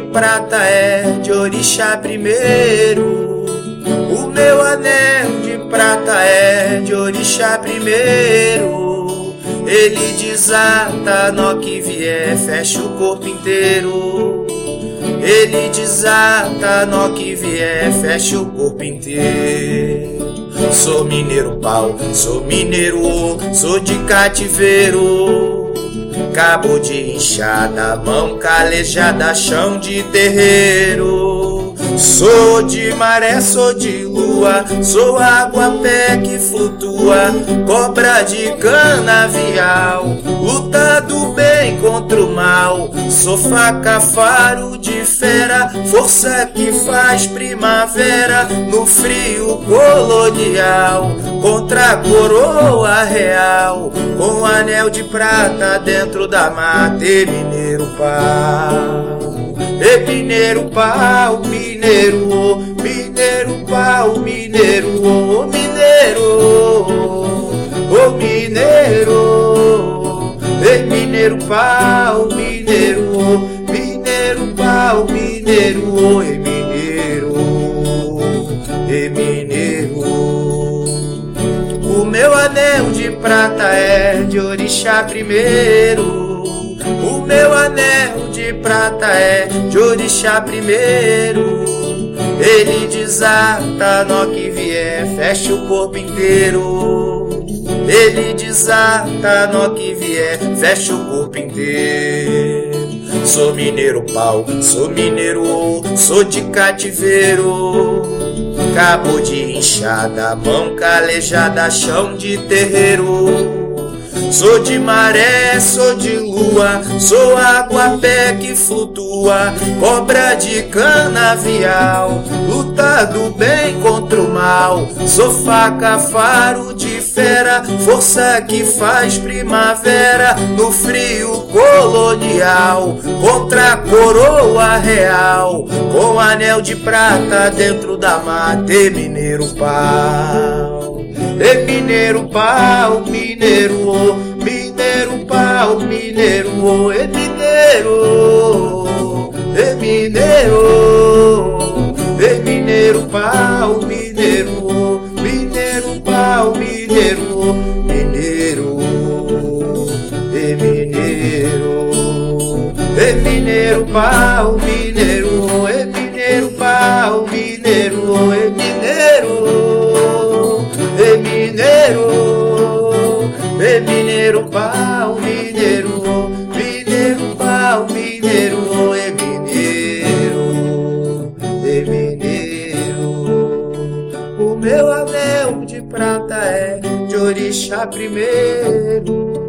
prata é de orixá primeiro. O meu anel de prata é de orixá primeiro. Ele desata no que vier, fecha o corpo inteiro. Ele desata no que vier, fecha o corpo inteiro. Sou mineiro pau, sou mineiro sou de cativeiro. Cabo de inchada, mão calejada, chão de terreiro. Sou de maré, sou de lua, sou água pé que flutua, cobra de canavial, do bem contra o mal. Sou faca, faro de fera, força que faz primavera no frio colonial, contra a coroa real, com anel de prata dentro da mata e mineiro pau. E mineiro pau, mineiro, mineiro pau, mineiro, oh, mineiro, oh, mineiro, mineiro pau, mineiro, mineiro pau, mineiro, oh, e mineiro, e mineiro. O meu anel de prata é de orixá primeiro. O meu anel de prata é de orixá primeiro. Ele desata no que vier, fecha o corpo inteiro. Ele desata no que vier, fecha o corpo inteiro. Sou mineiro pau, sou mineiro sou de cativeiro. Cabo de inchada, mão calejada, chão de terreiro. Sou de maré, sou de lua, sou água pé que flutua, cobra de canavial, luta do bem contra o mal. Sou faca, faro força que faz primavera no frio colonial, contra a coroa real, com anel de prata dentro da mata e mineiro pau. E mineiro pau, mineiro, mineiro pau, mineiro, e mineiro, e mineiro, e mineiro pau, mineiro pau, mineiro, e mineiro pau, mineiro, e mineiro e mineiro, e mineiro pau, mineiro, mineiro pau, mineiro, e mineiro, e mineiro. O meu anel de prata é de orixá primeiro.